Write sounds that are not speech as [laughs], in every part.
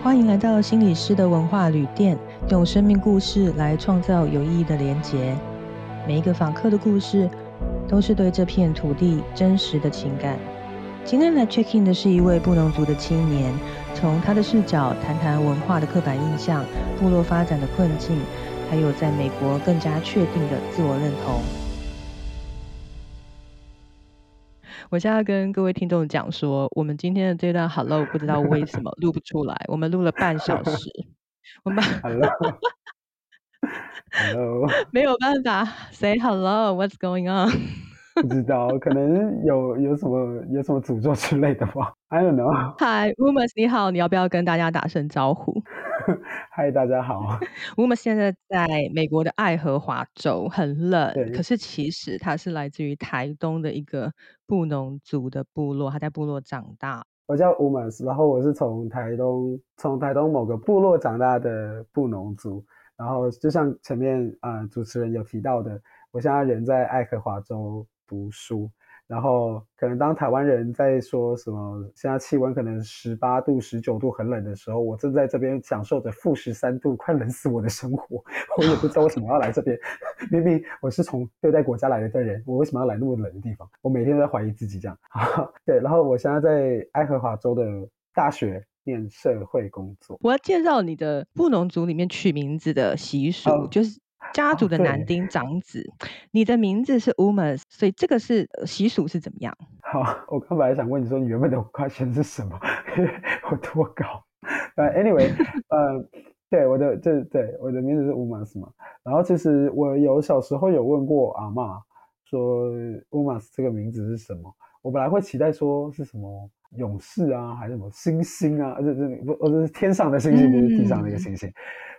欢迎来到心理师的文化旅店，用生命故事来创造有意义的连结。每一个访客的故事，都是对这片土地真实的情感。今天来 check in 的是一位布农族的青年，从他的视角谈谈文化的刻板印象、部落发展的困境，还有在美国更加确定的自我认同。我现在跟各位听众讲说，我们今天的这段 Hello 不知道为什么录不出来，我们录了半小时，我们 Hello，Hello，[laughs] 没有办法 Say Hello，What's going on？不知道，可能有有什么有什么诅咒之类的吧？I don't know。Hi Umas，你好，你要不要跟大家打声招呼？[laughs] 嗨，大家好。[laughs] 我们现在在美国的爱荷华州，很冷。对可是其实他是来自于台东的一个布农族的部落，他在部落长大。我叫 Umas，然后我是从台东从台东某个部落长大的布农族。然后就像前面啊、呃主持人有提到的，我现在人在爱荷华州读书。然后可能当台湾人在说什么现在气温可能十八度、十九度很冷的时候，我正在这边享受着负十三度快冷死我的生活。[laughs] 我也不知道为什么要来这边，明明我是从对待国家来的人，我为什么要来那么冷的地方？我每天都在怀疑自己这样。[laughs] 对，然后我现在在爱荷华州的大学念社会工作。我要介绍你的布农族里面取名字的习俗，哦就是家族的男丁长子。你的名字是 Umas，所以这个是呃习俗是怎么样？好，我刚本来想问你说你原本的 question 是什么，[laughs] 我脱稿。呃，anyway，[laughs] 呃，对，我的这对我的名字是 Umas 嘛。然后其实我有小时候有问过阿妈说 Umas 这个名字是什么，我本来会期待说是什么勇士啊，还是什么星星啊，这这不，或者是天上的星星，不是地上的一个星星，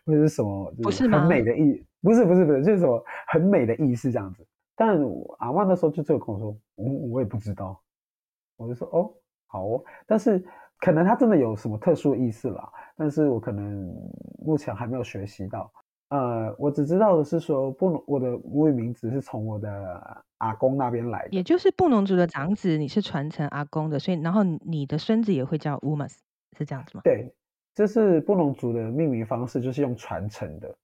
或者是什么，不是很美的意，不是不是不是，就是什么很美的意思这样子。但阿嬷那时候就只有跟我说，我我也不知道，我就说哦，好哦，但是可能他真的有什么特殊的意思啦，但是我可能目前还没有学习到。呃，我只知道的是说，布农我的母语名字是从我的阿公那边来的，也就是布农族的长子，你是传承阿公的，所以然后你的孙子也会叫 Umas，是这样子吗？对，这是布农族的命名方式，就是用传承的，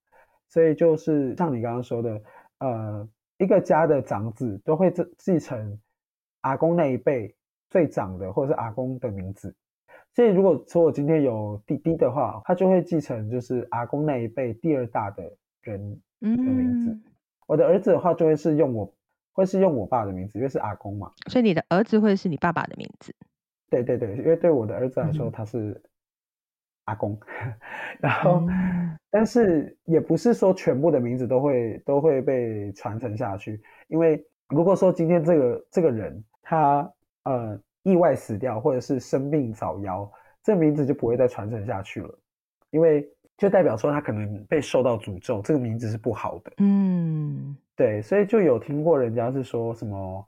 所以就是像你刚刚说的，呃，一个家的长子都会继继承阿公那一辈最长的，或者是阿公的名字。所以如果说我今天有弟弟的话，他就会继承就是阿公那一辈第二大的人的名字。嗯，我的儿子的话就会是用我，会是用我爸的名字，因为是阿公嘛。所以你的儿子会是你爸爸的名字。对对对，因为对我的儿子来说，嗯他是阿公，[laughs] 然后、嗯。但是也不是说全部的名字都会都会被传承下去，因为如果说今天这个这个人他呃意外死掉，或者是生病早夭，这名字就不会再传承下去了，因为就代表说他可能被受到诅咒，这个名字是不好的。嗯。对，所以就有听过人家是说什么，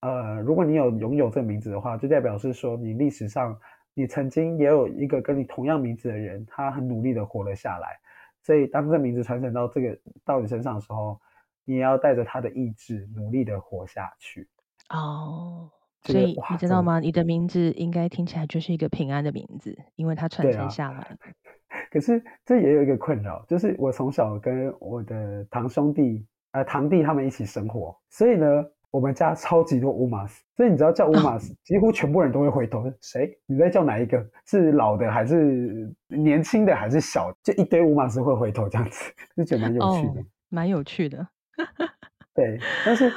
呃，如果你有拥有这个名字的话，就代表是说你历史上你曾经也有一个跟你同样名字的人，他很努力的活了下来。所以当这个名字传承到这个到你身上的时候，你也要带着他的意志努力的活下去。哦，所以你知道吗？你的名字应该听起来就是一个平安的名字，因为它传承下来。[laughs] 可是这也有一个困扰，就是我从小跟我的堂兄弟、呃堂弟他们一起生活，所以呢，我们家超级多乌马斯，所以你知道叫乌马斯，几乎全部人都会回头，谁？你在叫哪一个？是老的还是年轻的还是小的？就一堆乌马斯会回头这样子，就觉得蛮有趣的。哦，蛮有趣的。[laughs] 对，但是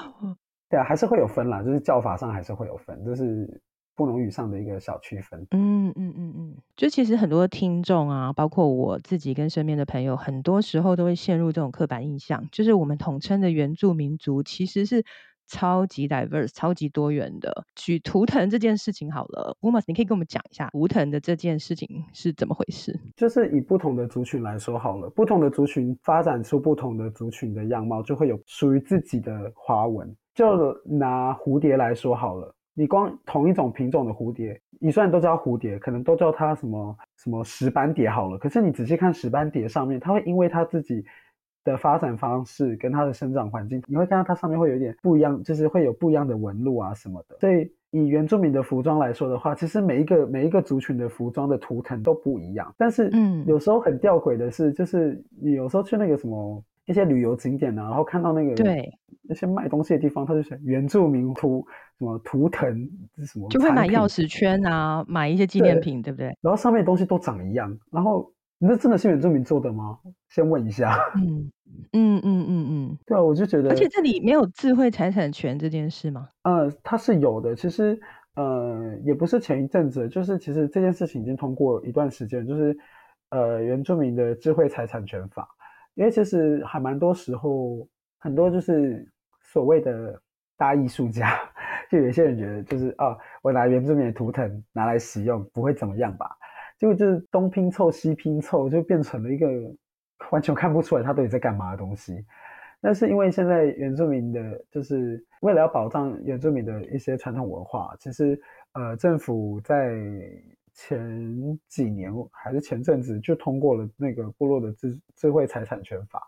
对啊，还是会有分啦，就是叫法上还是会有分，这是布农语上的一个小区分。嗯嗯嗯嗯，就其实很多听众啊，包括我自己跟身边的朋友，很多时候都会陷入这种刻板印象，就是我们统称的原住民族其实是超级 diverse、超级多元的。举图腾这件事情好了 u m a s 你可以跟我们讲一下图腾的这件事情是怎么回事？就是以不同的族群来说好了，不同的族群发展出不同的族群的样貌，就会有属于自己的花纹。就拿蝴蝶来说好了，你光同一种品种的蝴蝶，你虽然都叫蝴蝶，可能都叫它什么什么石斑蝶好了，可是你仔细看石斑蝶上面，它会因为它自己的发展方式跟它的生长环境，你会看到它上面会有一点不一样，就是会有不一样的纹路啊什么的。所以以原住民的服装来说的话，其实每一个每一个族群的服装的图腾都不一样。但是，嗯，有时候很吊诡的是，就是你有时候去那个什么一些旅游景点啊，然后看到那个对那些卖东西的地方，他就写原住民图什么图腾是什么，就会买钥匙圈啊，买一些纪念品，对不对？然后上面东西都长一样，然后。那真的是原住民做的吗？先问一下。嗯嗯嗯嗯嗯，[laughs] 对啊，我就觉得，而且这里没有智慧财产权这件事吗？呃，它是有的。其实，呃，也不是前一阵子，就是其实这件事情已经通过一段时间，就是呃，原住民的智慧财产权法。因为其实还蛮多时候，很多就是所谓的大艺术家，[laughs] 就有些人觉得，就是啊，我拿原住民的图腾拿来使用，不会怎么样吧？结果就是东拼凑西拼凑，就变成了一个完全看不出来他到底在干嘛的东西。但是因为现在原住民的，就是为了要保障原住民的一些传统文化，其实呃政府在前几年还是前阵子就通过了那个部落的智智慧财产权法。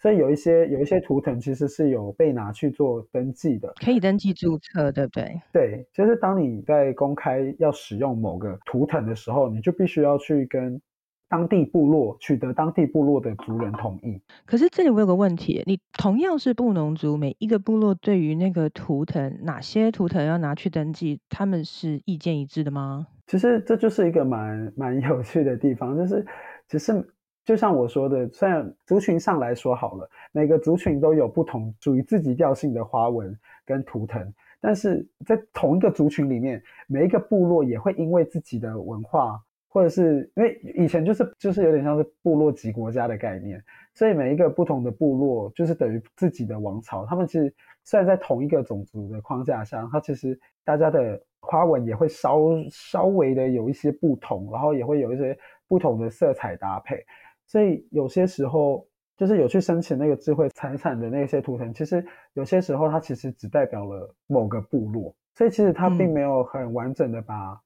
所以有一些有一些图腾其实是有被拿去做登记的，可以登记注册，对不对？对，就是当你在公开要使用某个图腾的时候，你就必须要去跟当地部落取得当地部落的族人同意。可是这里我有个问题，你同样是布农族，每一个部落对于那个图腾，哪些图腾要拿去登记，他们是意见一致的吗？其实这就是一个蛮蛮有趣的地方，就是其实。就像我说的，虽然族群上来说好了，每个族群都有不同属于自己调性的花纹跟图腾，但是在同一个族群里面，每一个部落也会因为自己的文化，或者是因为以前就是就是有点像是部落级国家的概念，所以每一个不同的部落就是等于自己的王朝。他们其实虽然在同一个种族的框架下，它其实大家的花纹也会稍稍微的有一些不同，然后也会有一些不同的色彩搭配。所以有些时候，就是有去申请那个智慧财产的那些图腾，其实有些时候它其实只代表了某个部落，所以其实它并没有很完整的把，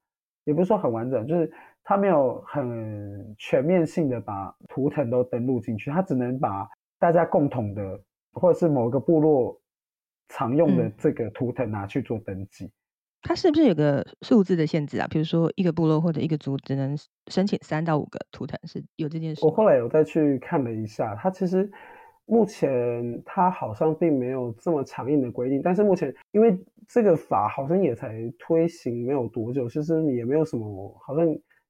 也不是说很完整，就是它没有很全面性的把图腾都登录进去，它只能把大家共同的或者是某个部落常用的这个图腾拿去做登记。它是不是有个数字的限制啊？比如说一个部落或者一个族只能申请三到五个图腾，是有这件事。我后来有再去看了一下，它其实目前它好像并没有这么强硬的规定，但是目前因为这个法好像也才推行没有多久，其实也没有什么，好像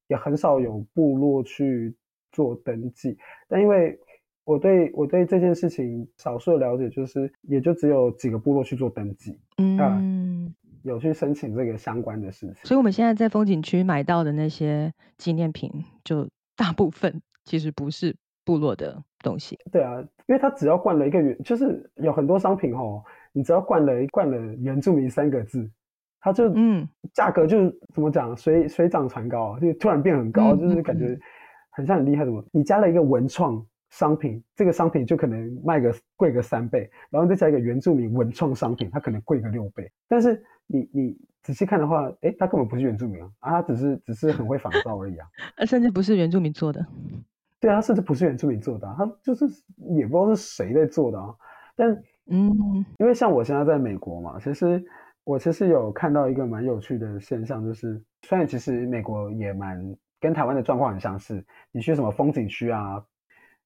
也很少有部落去做登记。但因为我对我对这件事情少数的了解，就是也就只有几个部落去做登记，嗯。有去申请这个相关的事情，所以我们现在在风景区买到的那些纪念品，就大部分其实不是部落的东西。对啊，因为它只要冠了一个原，就是有很多商品哦，你只要冠了冠了原住民三个字，它就嗯，价格就怎么讲，水水涨船高，就突然变很高，就是感觉很像很厉害什么。你加了一个文创。商品这个商品就可能卖个贵个三倍，然后再加一个原住民文创商品，它可能贵个六倍。但是你你仔细看的话，哎，它根本不是原住民啊，啊，它只是只是很会仿造而已啊，[laughs] 甚至不是原住民做的。[laughs] 对啊，甚至不是原住民做的，啊他就是也不知道是谁在做的啊。但嗯，因为像我现在在美国嘛，其实我其实有看到一个蛮有趣的现象，就是虽然其实美国也蛮跟台湾的状况很相似，你去什么风景区啊。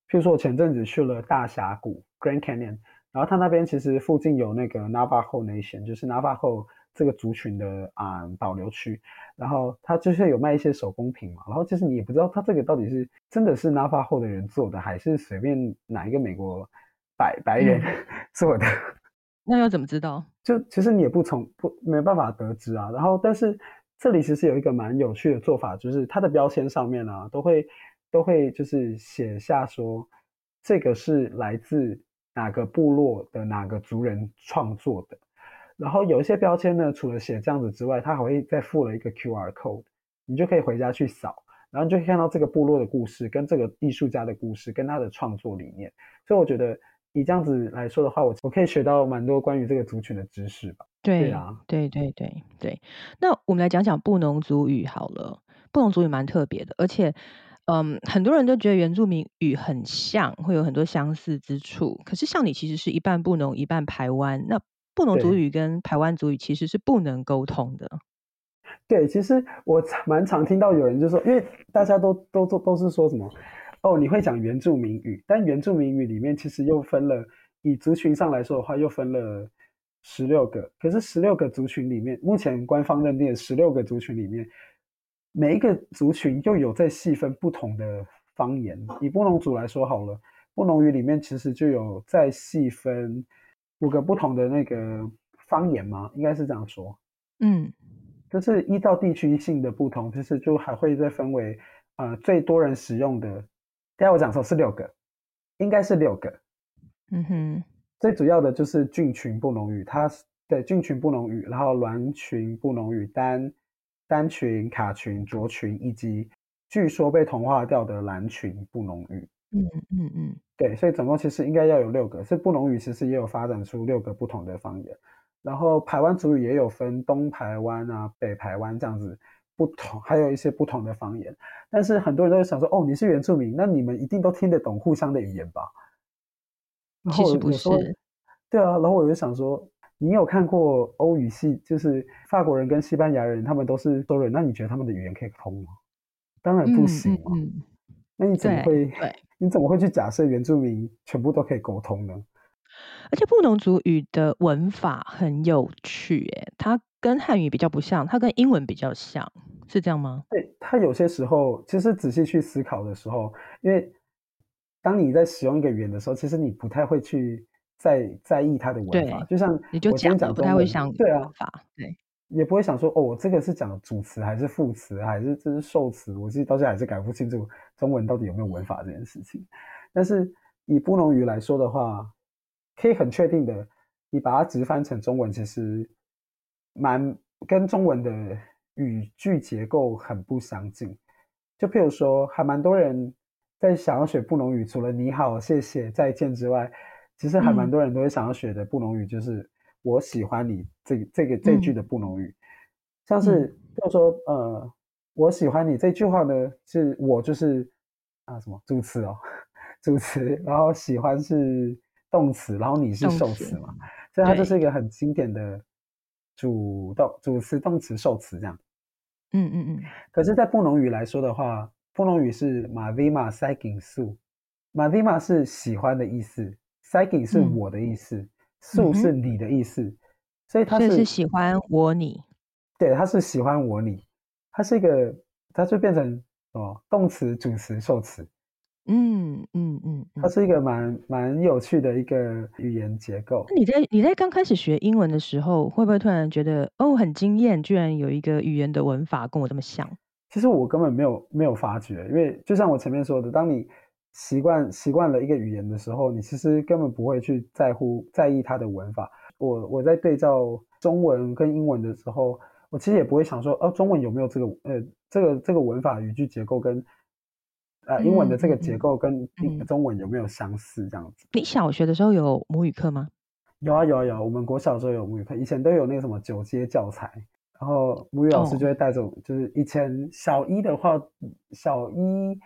譬如说，我前阵子去了大峡谷 （Grand Canyon），然后它那边其实附近有那个 Navajo Nation，就是 Navajo 这个族群的啊保留区，然后它就是有卖一些手工品嘛，然后其实你也不知道它这个到底是真的是 Navajo 的人做的，还是随便哪一个美国白白人 [laughs] 做的。[laughs] 那又怎么知道？就其实你也不从不没办法得知啊。然后，但是这里其实有一个蛮有趣的做法，就是它的标签上面呢都会。都会就是写下说，这个是来自哪个部落的哪个族人创作的。然后有一些标签呢，除了写这样子之外，它还会再附了一个 QR code，你就可以回家去扫，然后你就可以看到这个部落的故事，跟这个艺术家的故事，跟他的创作理念。所以我觉得以这样子来说的话，我我可以学到蛮多关于这个族群的知识吧。对啊，对对对对。那我们来讲讲布农族语好了，布农族语蛮特别的，而且。嗯，很多人都觉得原住民语很像，会有很多相似之处。可是像你其实是一半布农，一半排湾，那布农族语跟排湾族语其实是不能沟通的。对，其实我蛮常听到有人就说，因为大家都都都都是说什么，哦，你会讲原住民语，但原住民语里面其实又分了，以族群上来说的话，又分了十六个。可是十六个族群里面，目前官方认定的十六个族群里面，每一个族群又有在细分不同的方言。以布农族来说好了，布农语里面其实就有在细分五个不同的那个方言吗？应该是这样说。嗯。就是依照地区性的不同，其实就还会再分为，呃，最多人使用的。等下我讲说是六个，应该是六个。嗯哼，最主要的就是菌群布农语，它对菌群布农语，然后卵群布农语、单单群、卡群、卓群，以及据说被同化掉的蓝群布农语。嗯嗯嗯，对，所以总共其实应该要有六个。是布农语其实也有发展出六个不同的方言。然后台湾族语也有分东台湾啊、北台湾这样子不同，还有一些不同的方言。但是很多人都会想说，哦，你是原住民，那你们一定都听得懂互相的语言吧？其实不是。对啊，然后我就想说，你有看过欧语系，就是法国人跟西班牙人，他们都是多人，那你觉得他们的语言可以通吗？当然不行嘛。那你怎么会？[laughs] 你怎么会去假设原住民全部都可以沟通呢？而且布农族语的文法很有趣，耶，它跟汉语比较不像，它跟英文比较像，是这样吗？对，它有些时候其实仔细去思考的时候，因为当你在使用一个语言的时候，其实你不太会去在在意它的文法，就像你就讲不太会想对啊，对，也不会想说哦，我这个是讲主词还是副词还是这是受词，我自己到现在还是搞不清楚中文到底有没有文法这件事情。但是以布农语来说的话，可以很确定的，你把它直翻成中文，其实蛮跟中文的语句结构很不相近。就譬如说，还蛮多人在想要学布农语，除了你好、谢谢、再见之外，其实还蛮多人都会想要学的布农语，就是我喜欢你这这个这句的布农语。像是就说，呃，我喜欢你这句话呢，是我就是啊什么主词哦，主词，然后喜欢是。动词，然后你是受词嘛，所以它就是一个很经典的主动主词、动词、受词这样。嗯嗯嗯。可是，在布农语来说的话，布农语是马 v 马 s i g i n su，马 v 马是喜欢的意思 s i g i n 是我的意思，su 是你的意思，所以他是喜欢我你。对，他是喜欢我你，它是一个，它就变成哦，动词、主词、受词。嗯嗯嗯，它是一个蛮蛮有趣的一个语言结构。那你在你在刚开始学英文的时候，会不会突然觉得哦很惊艳，居然有一个语言的文法跟我这么像？其实我根本没有没有发觉，因为就像我前面说的，当你习惯习惯了一个语言的时候，你其实根本不会去在乎在意它的文法。我我在对照中文跟英文的时候，我其实也不会想说哦中文有没有这个呃这个这个文法语句结构跟。呃，英文的这个结构跟中文有没有相似？这样子。你小学的时候有母语课吗？有啊，有啊，有。我们国小时候有母语课，以前都有那个什么九阶教材，然后母语老师就会带着，就是以前小一的话，小一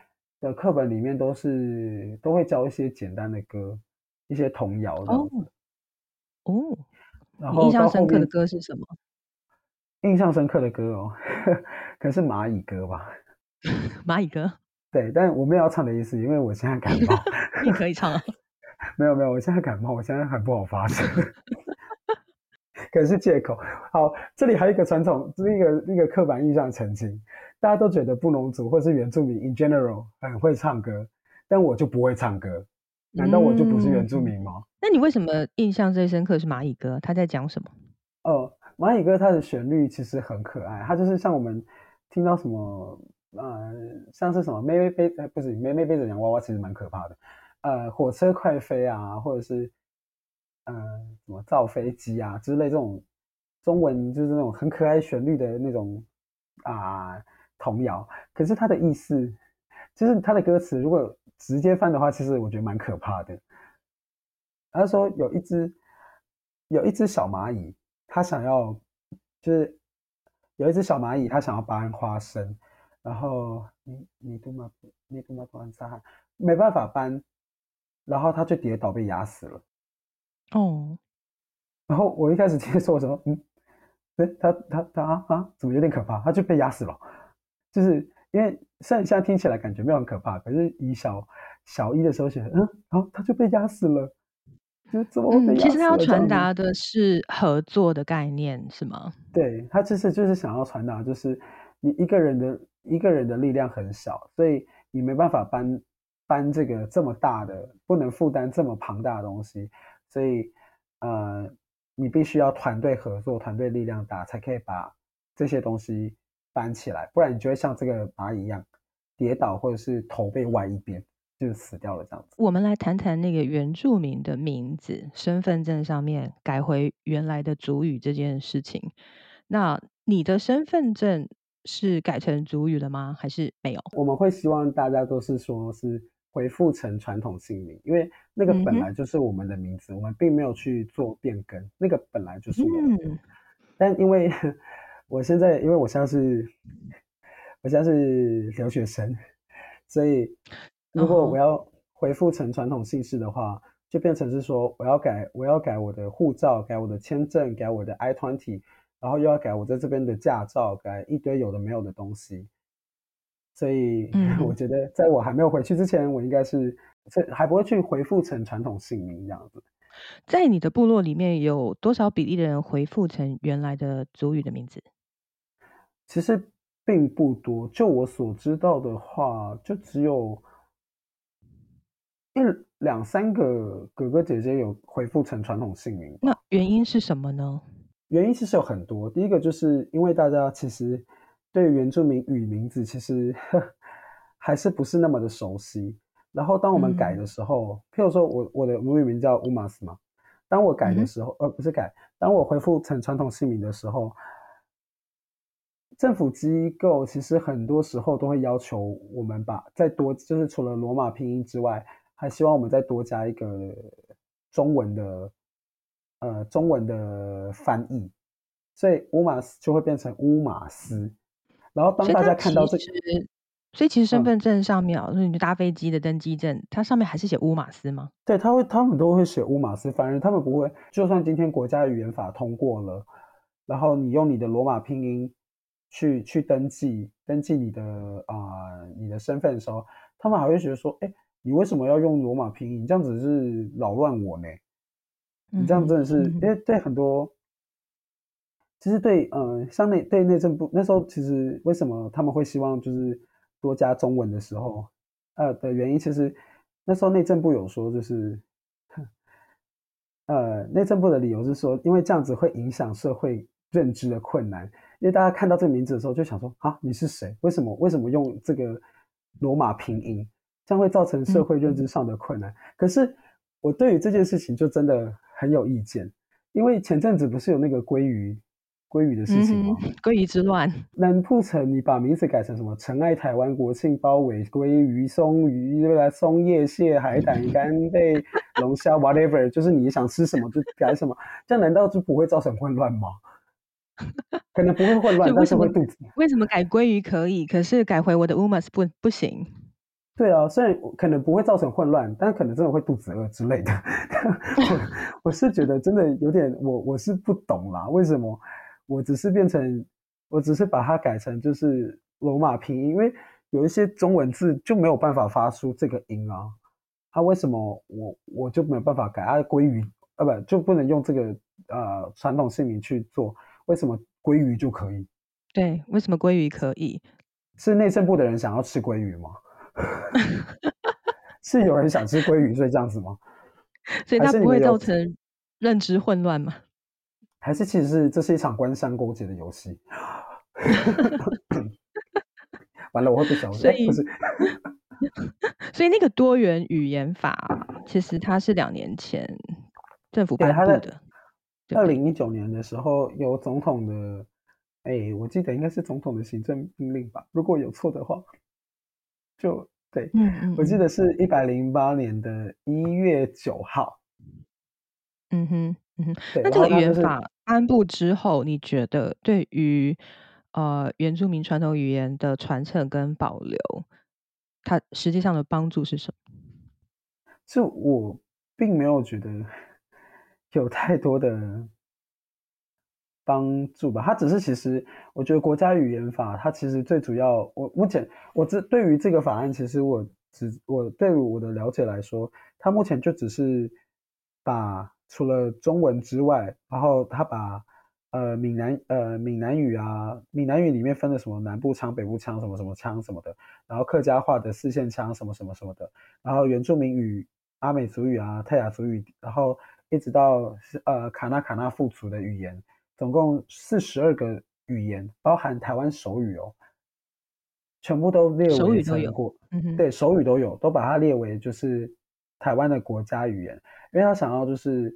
的课本里面都是都会教一些简单的歌，一些童谣哦。哦。然后印象深刻的歌是什么？[laughs] 印象深刻的歌哦，[laughs] 可能是蚂蚁歌吧。[laughs] 蚂蚁歌。对，但我没有要唱的意思，因为我现在感冒。你可以唱啊。没有没有，我现在感冒，我现在很不好发声，可能是借口。好，这里还有一个传统，一个一个刻板印象澄清，大家都觉得布农族或是原住民 in general 很会唱歌，但我就不会唱歌，难道我就不是原住民吗？那你为什么印象最深刻是蚂蚁歌？他在讲什么？哦，蚂蚁歌它的旋律其实很可爱，它就是像我们听到什么。呃，像是什么妹妹背呃不是妹妹背着洋娃娃，其实蛮可怕的。呃，火车快飞啊，或者是呃什么造飞机啊之类这种中文就是那种很可爱旋律的那种啊童谣。可是它的意思，就是它的歌词如果直接翻的话，其实我觉得蛮可怕的。他说有一只有一只小蚂蚁，它想要就是有一只小蚂蚁，它想要搬花生。然后你你都嘛你都嘛搬沙，没办法搬，然后它就跌倒被压死了。哦，然后我一开始听说什么，嗯，对他他他啊啊，怎么有点可怕？他就被压死了，就是因为虽然现在听起来感觉没有很可怕，可是以小小一的时候写，嗯，然后他就被压死了，就怎么会被压死了？其实他要传达的是合作的概念，是吗？对他其实就是想要传达，就是你一个人的一个人的力量很小，所以你没办法搬搬这个这么大的，不能负担这么庞大的东西，所以呃，你必须要团队合作，团队力量大，才可以把这些东西搬起来，不然你就会像这个蚂蚁一样跌倒，或者是头被歪一边，就死掉了这样子。我们来谈谈那个原住民的名字，身份证上面改回原来的族语这件事情。那你的身份证是改成族语了吗？还是没有？我们会希望大家都是说是回复成传统姓名，因为那个本来就是我们的名字，我们并没有去做变更，那个本来就是我们的。嗯但因为我现在，因为我现在是，我现在是留学生，所以如果我要回复成传统姓氏的话，就变成是说我要改，我要改我的护照，改我的签证，改我的 I twenty，然后又要改我在这边的驾照，改一堆有的没有的东西。所以嗯 [laughs] 我觉得，在我还没有回去之前，我应该是这还不会去回复成传统姓名这样子。在你的部落里面有多少比例的人回复成原来的族语的名字？其实并不多，就我所知道的话，就只有一两三个哥哥姐姐有回复成传统姓名。那原因是什么呢？原因其实有很多，第一个就是因为大家其实对原住民语名字其实 [laughs] 还是不是那么的熟悉。然后当我们改嗯的时候，譬如说我我的母语名叫乌马斯嘛，当我改的时候，呃不是改，当我恢复成传统姓名的时候，政府机构其实很多时候都会要求我们把再多，就是除了罗马拼音之外，还希望我们再多加一个中文的呃中文的翻译，所以乌马斯就会变成乌马斯。然后当大家看到这个，所以其实身嗯份证上面啊，就是你搭飞机的登机证，它上面还是写乌马斯吗？对，他会，他们都会写乌马斯，反而他们不会。就算今天国家语言法通过了，然后你用你的罗马拼音去去登记登记你的啊、你的身份的时候，他们还会觉得说，哎，你为什么要用罗马拼音？你这样子是扰乱我呢？你这样真的是，嗯因为对很多，其实对，呃，像内对内政部那时候，其实为什么他们会希望就是多加中文的时候，呃的原因，其实那时候内政部有说，就是，呃，内政部的理由是说，因为这样子会影响社会认知的困难，因为大家看到这个名字的时候就想说，啊，你是谁？为什么为什么用这个罗马拼音？这样会造成社会认知上的困难。可是我对于这件事情就真的很有意见，因为前阵子不是有那个鲑鱼鲑鱼的事情吗？鲑鱼之乱，难不成你把名字改成什么“尘爱台湾国庆包围鲑鱼松鱼对吧？松叶蟹海胆干贝龙虾 whatever，就是你想吃什么就改什么，这样难道就不会造成混乱吗？可能不会混乱，但所以为什么是会肚子。为什么改鲑鱼可以，可是改回我的乌马斯不不行？对啊，虽然可能不会造成混乱，但可能真的会肚子饿之类的。[laughs] 我我是觉得真的有点，我我是不懂啦，为什么我只是变成，我只是把它改成就是罗马拼音，因为有一些中文字就没有办法发出这个音啊，啊，为什么我我就没有办法改啊？鲑鱼啊不就不能用这个呃传统姓名去做？为什么鲑鱼就可以？对，为什么鲑鱼可以？是内政部的人想要吃鲑鱼吗？[laughs] 是有人想吃鲑鱼，所以这样子吗？所以它不会造成认知混乱吗？还是其实是这是一场官商勾结的游戏？[laughs] 完了，我会被小哎，所以，[laughs] 所以那个多元语言法，其实它是两年前政府颁布的？二零一九年的时候有总统的，哎，我记得应该是总统的行政命令吧，如果有错的话，就对，嗯我记得是一百零八年的一月九号，嗯哼嗯哼。对，然那这个言法颁布之后，你觉得对于呃原住民传统语言的传承跟保留，它实际上的帮助是什么？是我并没有觉得有太多的帮助吧。它只是其实，我觉得国家语言法它其实最主要，我目前我这对于这个法案，其实我只我对于我的了解来说，它目前就只是把除了中文之外，然后他把呃闽南呃闽南语啊，闽南语里面分了什么南部腔、北部腔什么什么腔什么的，然后客家话的四线腔什么什么什么的，然后原住民语、阿美族语啊、泰雅族语，然后一直到是呃卡纳卡纳富族的语言。总共四十二个语言，包含台湾手语哦，全部都列为手语都有过，嗯对，手语都有，都把它列为就是台湾的国家语言，因为他想要就是，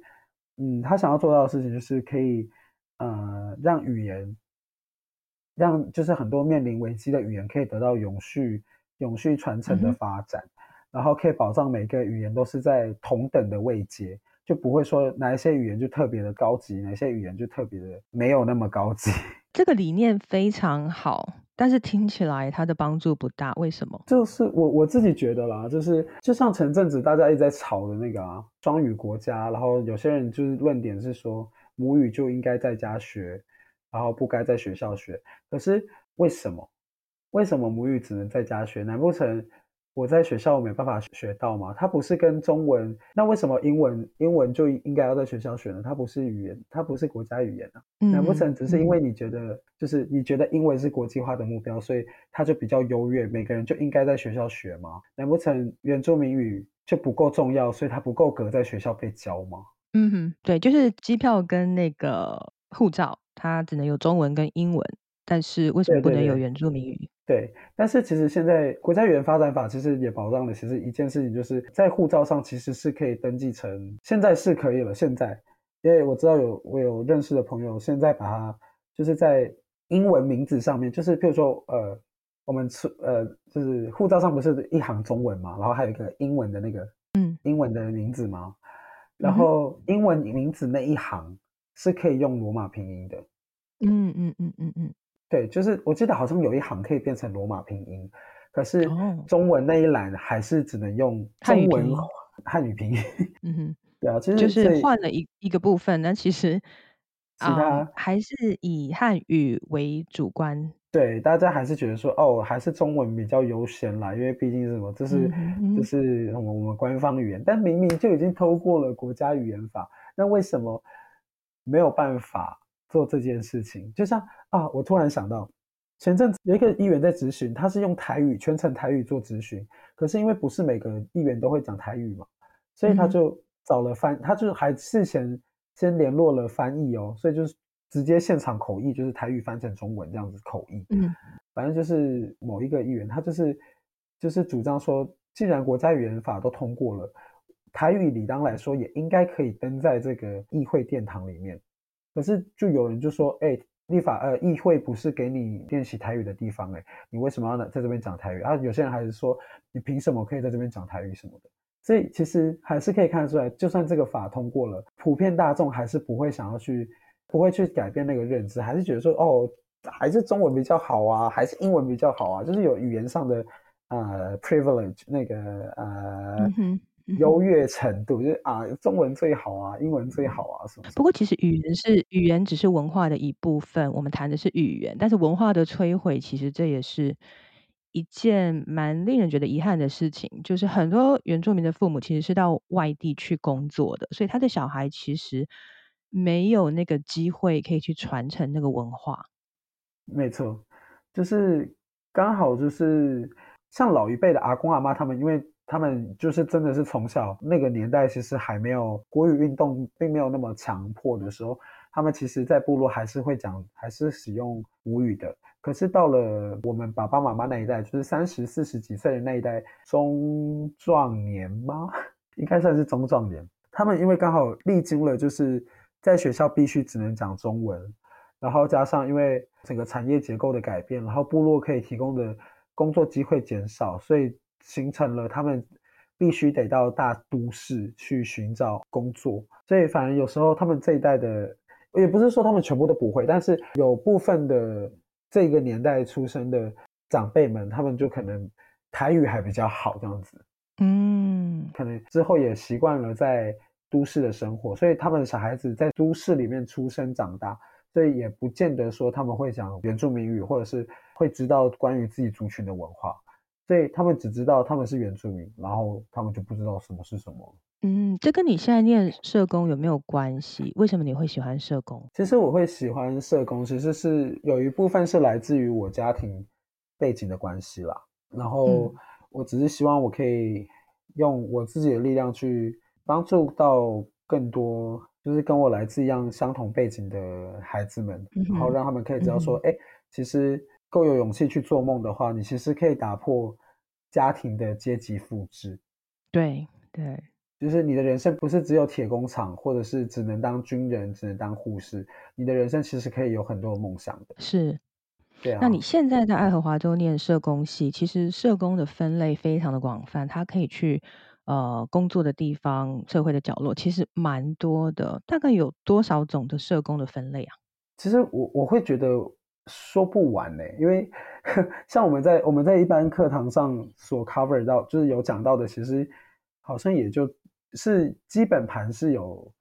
嗯，他想要做到的事情就是可以，呃，让语言，让就是很多面临危机的语言可以得到永续、永续传承的发展，然后可以保障每个语言都是在同等的位阶。就不会说哪一些语言就特别的高级，哪些语言就特别的没有那么高级。这个理念非常好，但是听起来它的帮助不大。为什么？就是我我自己觉得啦，就是就像前阵子大家一直在吵的那个啊，双语国家，然后有些人就是论点是说母语就应该在家学，然后不该在学校学。可是为什么？为什么母语只能在家学？难不成？我在学校没办法学到吗？它不是跟中文，那为什么英文英文就应该要在学校学呢？它不是语言，它不是国家语言啊。难不成只是因为你觉得，就是你觉得英文是国际化的目标，所以它就比较优越，每个人就应该在学校学吗？难不成原住民语就不够重要，所以它不够格在学校被教吗？嗯哼，对，就是机票跟那个护照，它只能有中文跟英文，但是为什么不能有原住民语？对，但是其实现在国家语言发展法其实也保障了，其实一件事情就是在护照上其实是可以登记成，现在是可以了。现在，因为我知道有我有认识的朋友，现在把它就是在英文名字上面，就是譬如说，呃，我们出呃，就是护照上不是一行中文嘛，然后还有一个英文的那个，嗯，英文的名字嘛，然后英文名字那一行是可以用罗马拼音的。嗯嗯嗯嗯嗯。对，就是我记得好像有一行可以变成罗马拼音，可是中文那一栏还是只能用中文汉语拼音。嗯哼，对啊，其实就是换了一一个部分，但其实其他还是以汉语为主观。对，大家还是觉得说，哦，还是中文比较优先啦，因为毕竟是什么，这是这是我们我们官方语言，但明明就已经通过了国家语言法，那为什么没有办法？做这件事情，就像啊，我突然想到，前阵子有一个议员在咨询，他是用台语全程台语做咨询，可是因为不是每个议员都会讲台语嘛，所以他就找了翻，他就还事前先联络了翻译哦，所以就是直接现场口译，就是台语翻成中文这样子口译。嗯，反正就是某一个议员，他就是就是主张说，既然国家语言法都通过了，台语理当来说也应该可以登在这个议会殿堂里面。可是，就有人就说：“哎，立法呃，议会不是给你练习台语的地方，哎，你为什么要在这边讲台语？”啊，有些人还是说：“你凭什么可以在这边讲台语什么的？”所以其实还是可以看得出来，就算这个法通过了，普遍大众还是不会想要去，不会去改变那个认知，还是觉得说：“哦，还是中文比较好啊，还是英文比较好啊？”就是有语言上的呃 privilege 那个呃。优越程度就是啊，中文最好啊，英文最好啊，什么？不过其实语言是语言，只是文化的一部分。我们谈的是语言，但是文化的摧毁，其实这也是一件蛮令人觉得遗憾的事情。就是很多原住民的父母其实是到外地去工作的，所以他的小孩其实没有那个机会可以去传承那个文化。没错，就是刚好就是像老一辈的阿公阿妈他们，因为。他们就是真的是从小那个年代，其实还没有国语运动，并没有那么强迫的时候，他们其实，在部落还是会讲，还是使用母语的。可是到了我们爸爸妈妈那一代，就是三十四十几岁的那一代中壮年吗？[laughs] 应该算是中壮年。他们因为刚好历经了，就是在学校必须只能讲中文，然后加上因为整个产业结构的改变，然后部落可以提供的工作机会减少，所以。形成了他们必须得到大都市去寻找工作，所以反而有时候他们这一代的，也不是说他们全部都不会，但是有部分的这个年代出生的长辈们，他们就可能台语还比较好这样子，嗯，可能之后也习惯了在都市的生活，所以他们的小孩子在都市里面出生长大，所以也不见得说他们会讲原住民语，或者是会知道关于自己族群的文化。所以他们只知道他们是原住民，然后他们就不知道什么是什么。嗯，这跟你现在念社工有没有关系？为什么你会喜欢社工？其实我会喜欢社工，其实是有一部分是来自于我家庭背景的关系啦。然后我只是希望我可以用我自己的力量去帮助到更多，就是跟我来自一样相同背景的孩子们，然后让他们可以知道说，哎，其实。够有勇气去做梦的话，你其实可以打破家庭的阶级复制。对对，就是你的人生不是只有铁工厂，或者是只能当军人，只能当护士。你的人生其实可以有很多梦想的。是，对啊。那你现在在爱荷华州念社工系，其实社工的分类非常的广泛，它可以去呃工作的地方、社会的角落，其实蛮多的。大概有多少种的社工的分类啊？其实我我会觉得。说不完呢，因为 [laughs] 像我们在我们在一般课堂上所 cover 到，就是有讲到的，其实好像也就是基本盘是有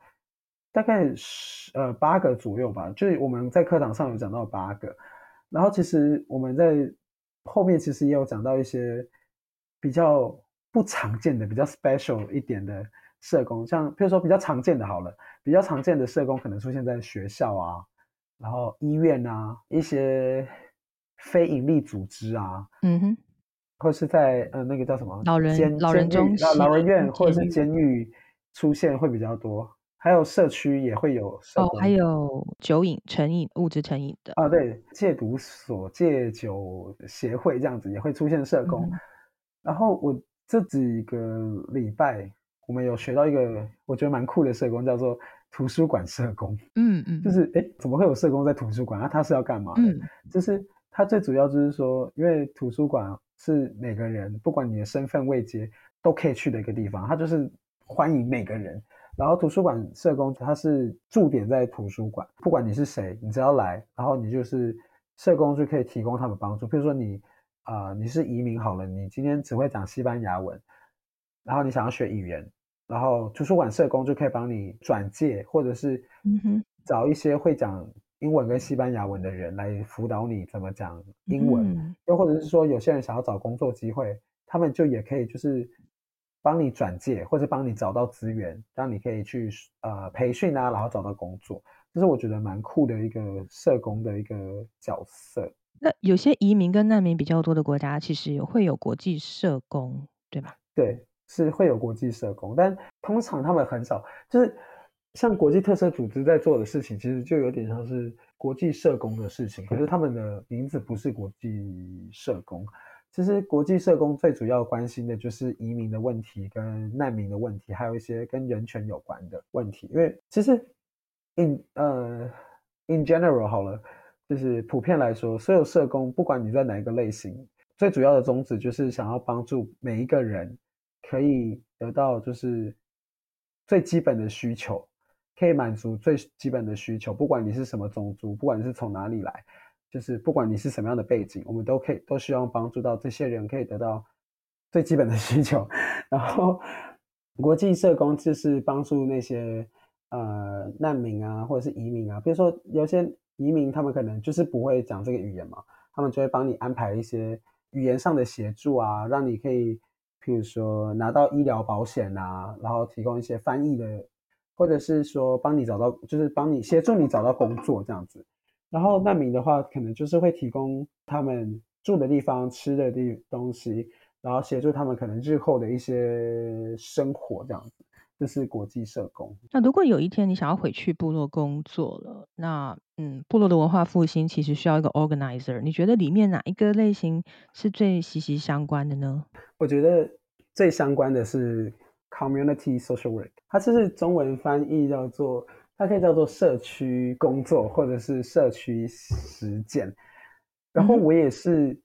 大概十呃八个左右吧，就是我们在课堂上有讲到八个，然后其实我们在后面其实也有讲到一些比较不常见的、比较 special 一点的社工，像比如说比较常见的，好了，比较常见的社工可能出现在学校啊。然后医院啊，一些非营利组织啊，嗯哼，或是在呃那个叫什么老人老人中心、老人院或者是监狱出现会比较多，还有社区也会有哦，还有酒瘾成瘾、物质成瘾的啊，对，戒毒所、戒酒协会这样子也会出现社工。然后我这几个礼拜，我们有学到一个我觉得蛮酷的社工，叫做。图书馆社工，嗯嗯，就是哎，怎么会有社工在图书馆？那他是要干嘛的？就是他最主要就是说，因为图书馆是每个人不管你的身份位阶都可以去的一个地方，他就是欢迎每个人。然后图书馆社工他是驻点在图书馆，不管你是谁，你只要来，然后你就是社工就可以提供他们帮助。比如说你啊，你是移民好了，你今天只会讲西班牙文，然后你想要学语言。然后图书馆社工就可以帮你转介，或者是找一些会讲英文跟西班牙文的人来辅导你怎么讲英文。又或者是说，有些人想要找工作机会，他们就也可以就是帮你转介，或者帮你找到资源，让你可以去呃培训啊，然后找到工作。这是我觉得蛮酷的一个社工的一个角色。那有些移民跟难民比较多的国家，其实会有国际社工，对吧？对。是会有国际社工，但通常他们很少，就是像国际特色组织在做的事情，其实就有点像是国际社工的事情。可是他们的名字不是国际社工，其实国际社工最主要关心的就是移民的问题、跟难民的问题，还有一些跟人权有关的问题。因为其实 in 呃 in general 好了，就是普遍来说，所有社工不管你在哪一个类型，最主要的宗旨就是想要帮助每一个人。可以得到就是最基本的需求，可以满足最基本的需求。不管你是什么种族，不管你是从哪里来，就是不管你是什么样的背景，我们都可以都希望帮助到这些人可以得到最基本的需求。[laughs] 然后国际社工就是帮助那些呃难民啊，或者是移民啊。比如说有些移民他们可能就是不会讲这个语言嘛，他们就会帮你安排一些语言上的协助啊，让你可以。譬如说拿到医疗保险啊，然后提供一些翻译的，或者是说帮你找到，就是帮你协助你找到工作这样子。然后难民的话，可能就是会提供他们住的地方、吃的地东西，然后协助他们可能日后的一些生活这样子。这是国际社工。那如果有一天你想要回去部落工作了，那嗯，部落的文化复兴其实需要一个 organizer。你觉得里面哪一个类型是最息息相关的呢？我觉得最相关的是 community social work，它就是中文翻译叫做，它可以叫做社区工作或者是社区实践。然后我也是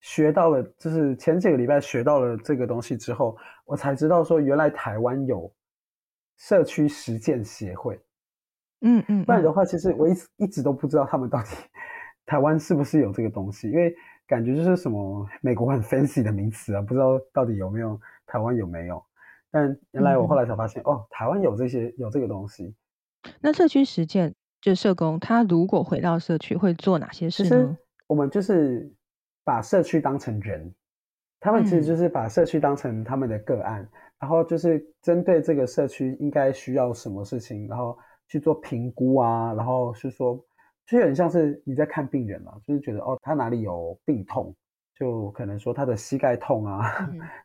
学到了，就是前几个礼拜学到了这个东西之后，我才知道说原来台湾有。社区实践协会，嗯嗯，不然的话，其实我一直一直都不知道他们到底 [laughs] 台湾是不是有这个东西，因为感觉就是什么美国很 fancy 的名词啊，不知道到底有没有台湾有没有。但原来我后来才发现，哦，台湾有这些有这个东西。那社区实践就社工，他如果回到社区会做哪些事呢？我们就是把社区当成人，他们其实就是把社区当成他们的个案，然后就是针对这个社区应该需要什么事情，然后去做评估啊，然后是说，就有点像是你在看病人嘛，就是觉得哦，他哪里有病痛。就可能说他的膝盖痛啊，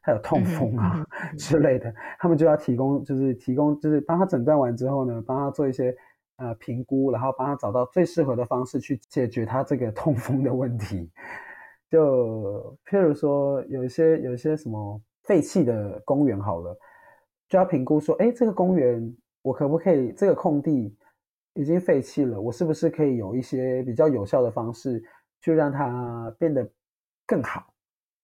他有痛风啊之类的，他们就要提供，就是提供，就是帮他诊断完之后呢，帮他做一些呃评估，然后帮他找到最适合的方式去解决他这个痛风的问题。就譬如说，有一些有一些什么废弃的公园好了，就要评估说，哎，这个公园我可不可以？这个空地已经废弃了，我是不是可以有一些比较有效的方式，去让它变得。更好，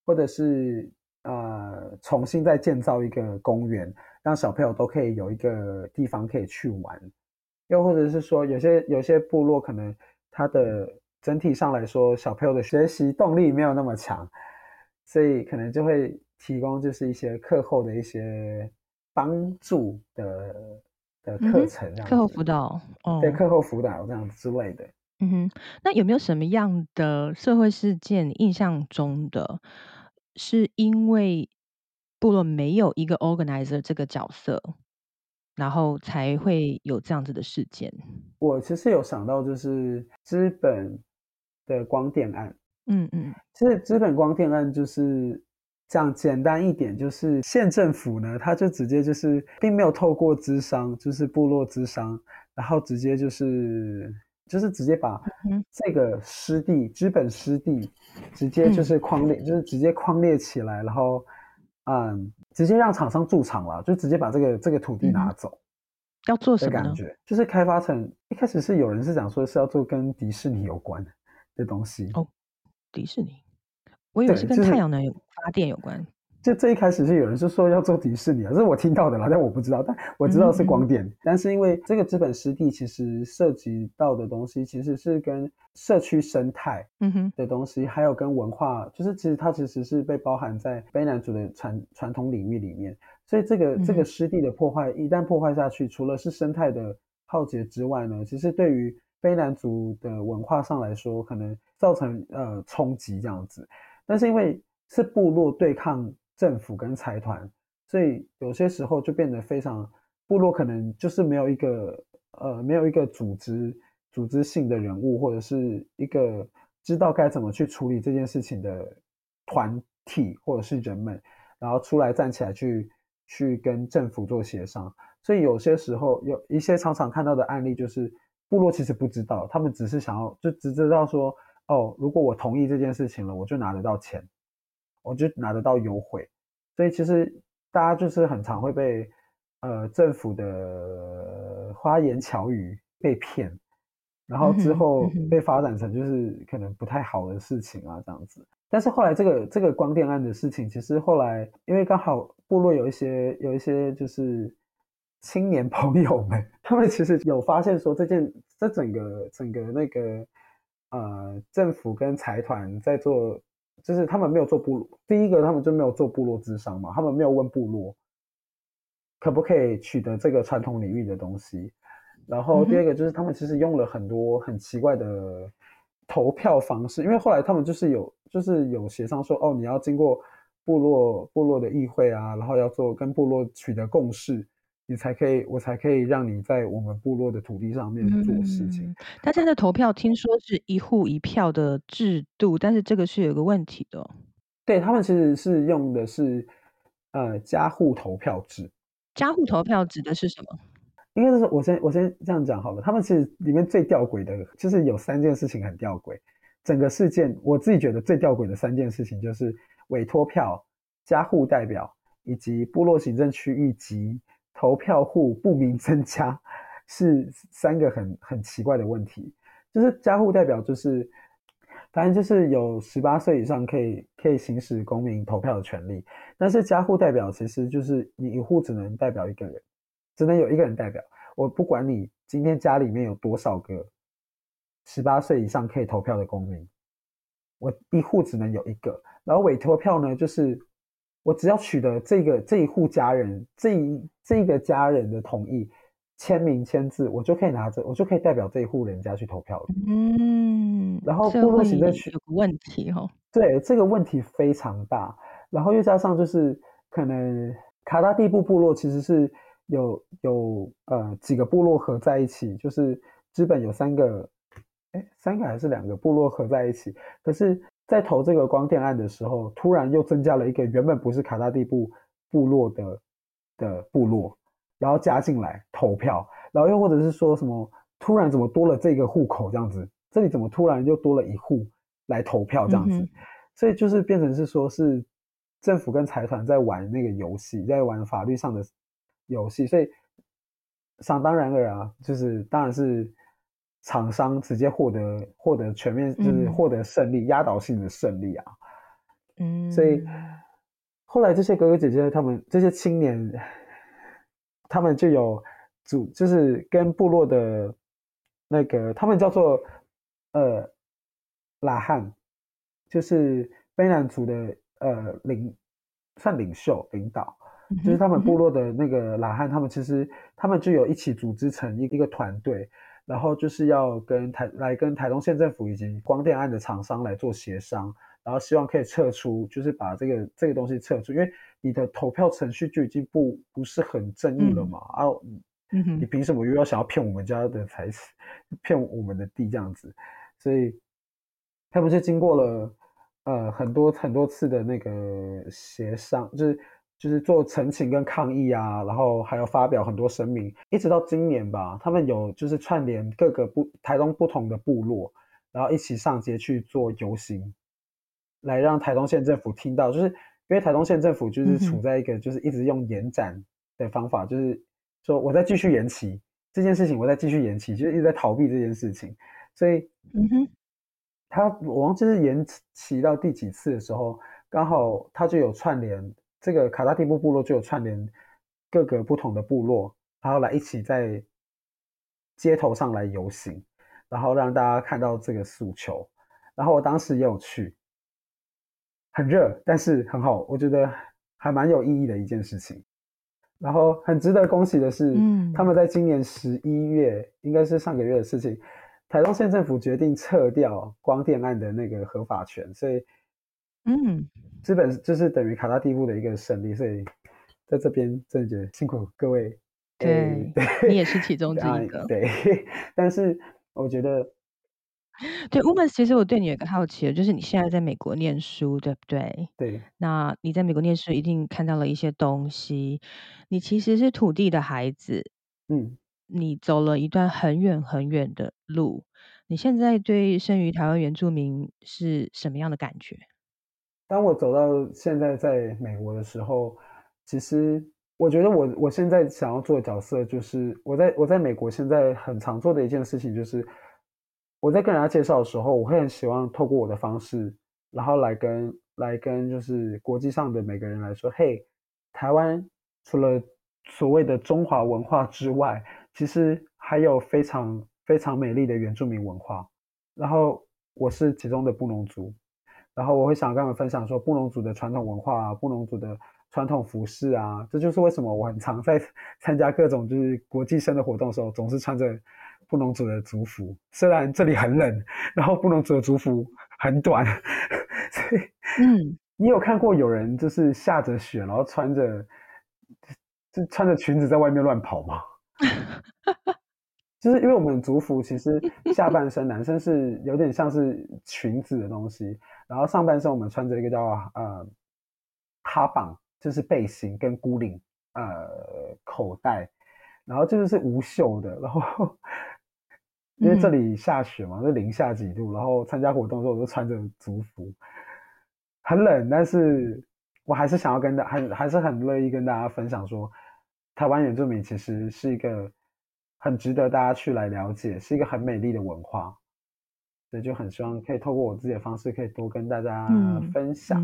或者是呃重新再建造一个公园，让小朋友都可以有一个地方可以去玩。又或者是说，有些有些部落可能它的整体上来说，小朋友的学习动力没有那么强，所以可能就会提供就是一些课后的一些帮助的的课程，课后辅导，哦对课后辅导这样之类的。嗯哼，那有没有什么样的社会事件印象中的，是因为部落没有一个 organizer 这个角色，然后才会有这样子的事件？我其实有想到，就是资本的光电案。嗯嗯，其实资本光电案就是讲简单一点，就是县政府呢，他就直接就是并没有透过资商，就是部落资商，然后直接就是。就是直接把这个湿地、资本湿地，直接就是框列，就是直接框列起来，然后，嗯，直接让厂商驻场了，就直接把这个这个土地拿走。要做什么感觉就是开发成一开始是有人是讲说是要做跟迪士尼有关的东西哦，迪士尼，我以为是跟太阳能有发电有关。就这一开始是有人是说要做迪士尼啊，这是我听到的啦，但我不知道，但我知道是光电。但是因为这个资本湿地其实涉及到的东西，其实是跟社区生态嗯哼的东西，还有跟文化，就是其实它其实是被包含在卑南族的传传统领域里面。所以这个这个湿地的破坏，一旦破坏下去，除了是生态的浩劫之外呢，其实对于卑南族的文化上来说，可能造成呃冲击这样子。但是因为是部落对抗。政府跟财团，所以有些时候就变得非常部落，可能就是没有一个呃，没有一个组织组织性的人物，或者是一个知道该怎么去处理这件事情的团体或者是人们，然后出来站起来去去跟政府做协商。所以有些时候有一些常常看到的案例，就是部落其实不知道，他们只是想要就只知道说，哦，如果我同意这件事情了，我就拿得到钱。我就拿得到优惠，所以其实大家就是很常会被呃政府的花言巧语被骗，然后之后被发展成就是可能不太好的事情啊这样子。但是后来这个这个光电案的事情，其实后来因为刚好部落有一些有一些就是青年 [laughs] 朋友们，他们其实有发现说这件这整个整个那个呃政府跟财团在做。就是他们没有做部落，第一个他们就没有做部落智商嘛，他们没有问部落可不可以取得这个传统领域的东西。然后第二个就是他们其实用了很多很奇怪的投票方式，因为后来他们就是有就是有协商说，哦，你要经过部落部落的议会啊，然后要做跟部落取得共识。你才可以，我才可以让你在我们部落的土地上面做事情。大家的投票听说是一户一票的制度，但是这个是有个问题的。对他们其实是用的是呃家户投票制。家户投票指的是什么？应该是我先我先这样讲好了。他们其实里面最吊诡的，就是有三件事情很吊诡。整个事件我自己觉得最吊诡的三件事情，就是委托票、家户代表以及部落行政区域及。投票户不明增加是三个很很奇怪的问题，就是加户代表就是，反正就是有十八岁以上可以可以行使公民投票的权利，但是加户代表其实就是你一户只能代表一个人，只能有一个人代表。我不管你今天家里面有多少个十八岁以上可以投票的公民，我一户只能有一个。然后委托票呢，就是。我只要取得这个这一户家人这一这个家人的同意，签名签字，我就可以拿着，我就可以代表这一户人家去投票了。嗯，然后部落行政区有个问题哦，对，这个问题非常大。然后又加上就是可能卡达蒂布部落其实是有有呃几个部落合在一起，就是基本有三个，哎，三个还是两个部落合在一起。可是，在投这个光电案的时候，突然又增加了一个原本不是卡达蒂布部落的的部落，然后加进来投票，然后又或者是说什么突然怎么多了这个户口这样子，这里怎么突然又多了一户来投票这样子，所以就是变成是说是。政府跟财团在玩那个游戏，在玩法律上的游戏，所以想当然尔啊，就是当然是厂商直接获得获得全面，就是获得胜利，压倒性的胜利啊。嗯，所以后来这些哥哥姐姐他们这些青年，他们就有组，就是跟部落的那个，他们叫做呃拉汉，就是卑南族的。呃，领算领袖领导，就是他们部落的那个拉汉，他们其实他们就有一起组织成一一个团队，然后就是要跟台来跟台东县政府以及光电案的厂商来做协商，然后希望可以撤出，就是把这个这个东西撤出，因为你的投票程序就已经不不是很正义了嘛，啊，你凭什么又要想要骗我们家的财产，骗我们的地这样子？所以他们就经过了。呃，很多很多次的那个协商，就是就是做陈情跟抗议啊，然后还有发表很多声明，一直到今年吧，他们有就是串联各个部台东不同的部落，然后一起上街去做游行，来让台东县政府听到，就是因为台东县政府就是处在一个就是一直用延展的方法，就是说我在继续延期这件事情，我在继续延期，就是一直在逃避这件事情，所以嗯哼。他我忘记是延期到第几次的时候，刚好他就有串联这个卡达蒂布部落就有串联各个不同的部落，然后来一起在街头上来游行，然后让大家看到这个诉求。然后我当时也有去，很热，但是很好，我觉得还蛮有意义的一件事情。然后很值得恭喜的是，嗯，他们在今年十一月，应该是上个月的事情。台东县政府决定撤掉光电案的那个合法权，所以，嗯，基本就是等于卡拉蒂夫的一个胜利，所以在这边真的觉得辛苦各位。对，你也是其中之一个。对，[laughs] 但是我觉得，对，Woman，其实我对你有个好奇，就是你现在在美国念书，对不对？对。那你在美国念书，一定看到了一些东西。你其实是土地的孩子，嗯。你走了一段很远很远的路，你现在对生于台湾原住民是什么样的感觉？当我走到现在在美国的时候，其实我觉得我我现在想要做的角色，就是我在我在美国现在很常做的一件事情，就是我在跟人家介绍的时候，我会很希望透过我的方式，然后来跟来跟就是国际上的每个人来说，嘿，台湾除了所谓的中华文化之外。其实还有非常非常美丽的原住民文化，然后我是其中的布农族，然后我会想跟他们分享说布农族的传统文化啊、布农族的传统服饰啊，这就是为什么我很常在 [laughs] 参加各种就是国际生的活动的时候，总是穿着布农族的族服。虽然这里很冷，然后布农族的族服很短，[laughs] 所以嗯，你有看过有人就是下着雪，然后穿着就穿着裙子在外面乱跑吗？就是因为我们族服其实下半身男生是有点像是裙子的东西，然后上半身我们穿着一个叫呃哈绑，就是背心跟孤领呃口袋，然后这个是无袖的，然后 [laughs] 因为这里下雪嘛，就零下几度，然后参加活动的时候我就穿着族服，很冷，但是我还是想要跟大还还是很乐意跟大家分享说。台湾原住民其实是一个很值得大家去来了解，是一个很美丽的文化，所以就很希望可以透过我自己的方式，可以多跟大家分享，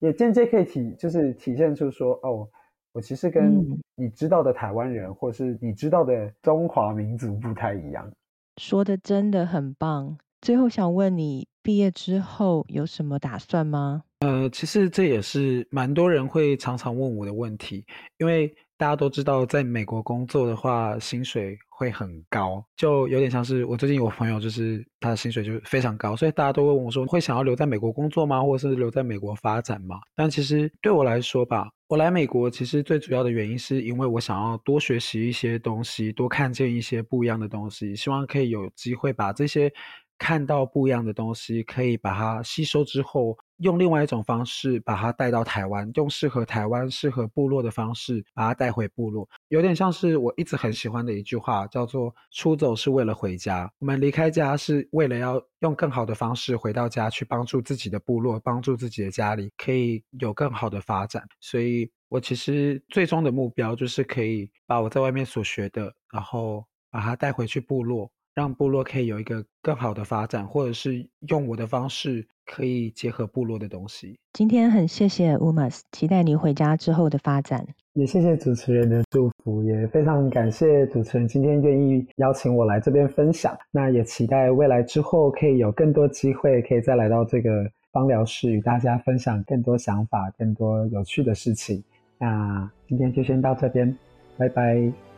也间接可以体就是体现出说，哦，我其实跟你知道的台湾人，或是你知道的中华民族不太一样。说的真的很棒。最后想问你，毕业之后有什么打算吗？呃，其实这也是蛮多人会常常问我的问题，因为。大家都知道，在美国工作的话，薪水会很高，就有点像是我最近有朋友，就是他的薪水就非常高，所以大家都问我说，会想要留在美国工作吗？或者是留在美国发展吗？但其实对我来说吧，我来美国其实最主要的原因是因为我想要多学习一些东西，多看见一些不一样的东西，希望可以有机会把这些。看到不一样的东西，可以把它吸收之后，用另外一种方式把它带到台湾，用适合台湾、适合部落的方式把它带回部落。有点像是我一直很喜欢的一句话，叫做“出走是为了回家”。我们离开家是为了要用更好的方式回到家，去帮助自己的部落，帮助自己的家里可以有更好的发展。所以我其实最终的目标就是可以把我在外面所学的，然后把它带回去部落。让部落可以有一个更好的发展，或者是用我的方式可以结合部落的东西。今天很谢谢 Umas，期待你回家之后的发展。也谢谢主持人的祝福，也非常感谢主持人今天愿意邀请我来这边分享。那也期待未来之后可以有更多机会，可以再来到这个芳疗室与大家分享更多想法、更多有趣的事情。那今天就先到这边，拜拜。